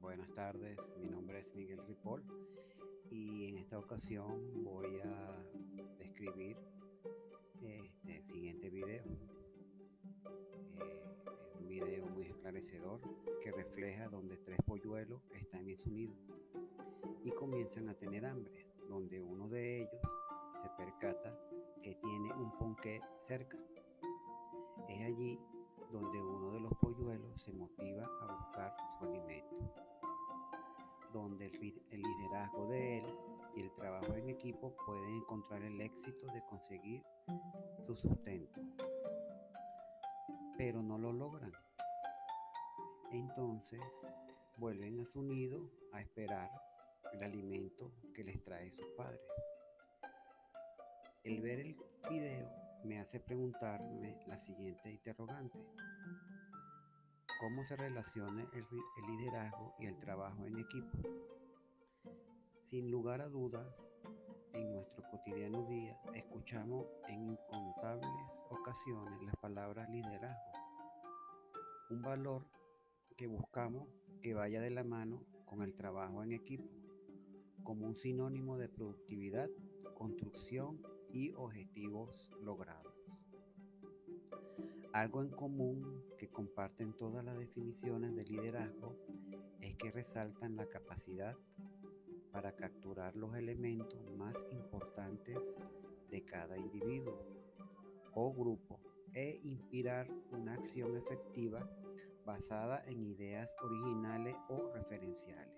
Buenas tardes. Mi nombre es Miguel Ripoll y en esta ocasión voy a describir este, el siguiente video. Eh, un video muy esclarecedor que refleja donde tres polluelos están en su nido y comienzan a tener hambre, donde uno de ellos se percata que tiene un ponqué cerca. Es allí donde uno de los polluelos se motiva a buscar su alimento, donde el, liderazgo de él y el trabajo en equipo pueden encontrar el éxito de conseguir su sustento, pero no lo logran. Entonces vuelven a su nido a esperar el alimento que les trae su padre. El ver el video me hace preguntarme la siguiente interrogante. ¿Cómo se relaciona el, liderazgo y el trabajo en equipo? Sin lugar a dudas, en nuestro cotidiano día escuchamos en incontables ocasiones las palabras liderazgo, un valor que buscamos que vaya de la mano con el trabajo en equipo, como un sinónimo de productividad, construcción y objetivos logrados. Algo en común que comparten todas las definiciones de liderazgo es que resaltan la capacidad para capturar los elementos más importantes de cada individuo o grupo e inspirar una acción efectiva basada en ideas originales o referenciales.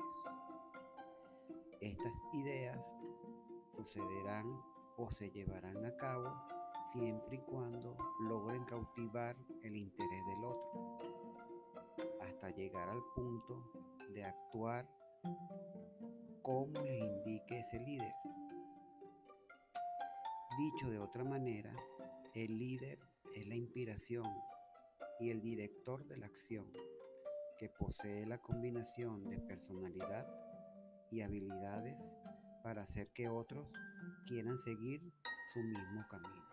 Estas ideas sucederán o se llevarán a cabo siempre y cuando logren cautivar el interés del otro, hasta llegar al punto de actuar como les indique ese líder. Dicho de otra manera, el líder es la inspiración y el director de la acción, que posee la combinación de personalidad y habilidades para hacer que otros quieran seguir su mismo camino.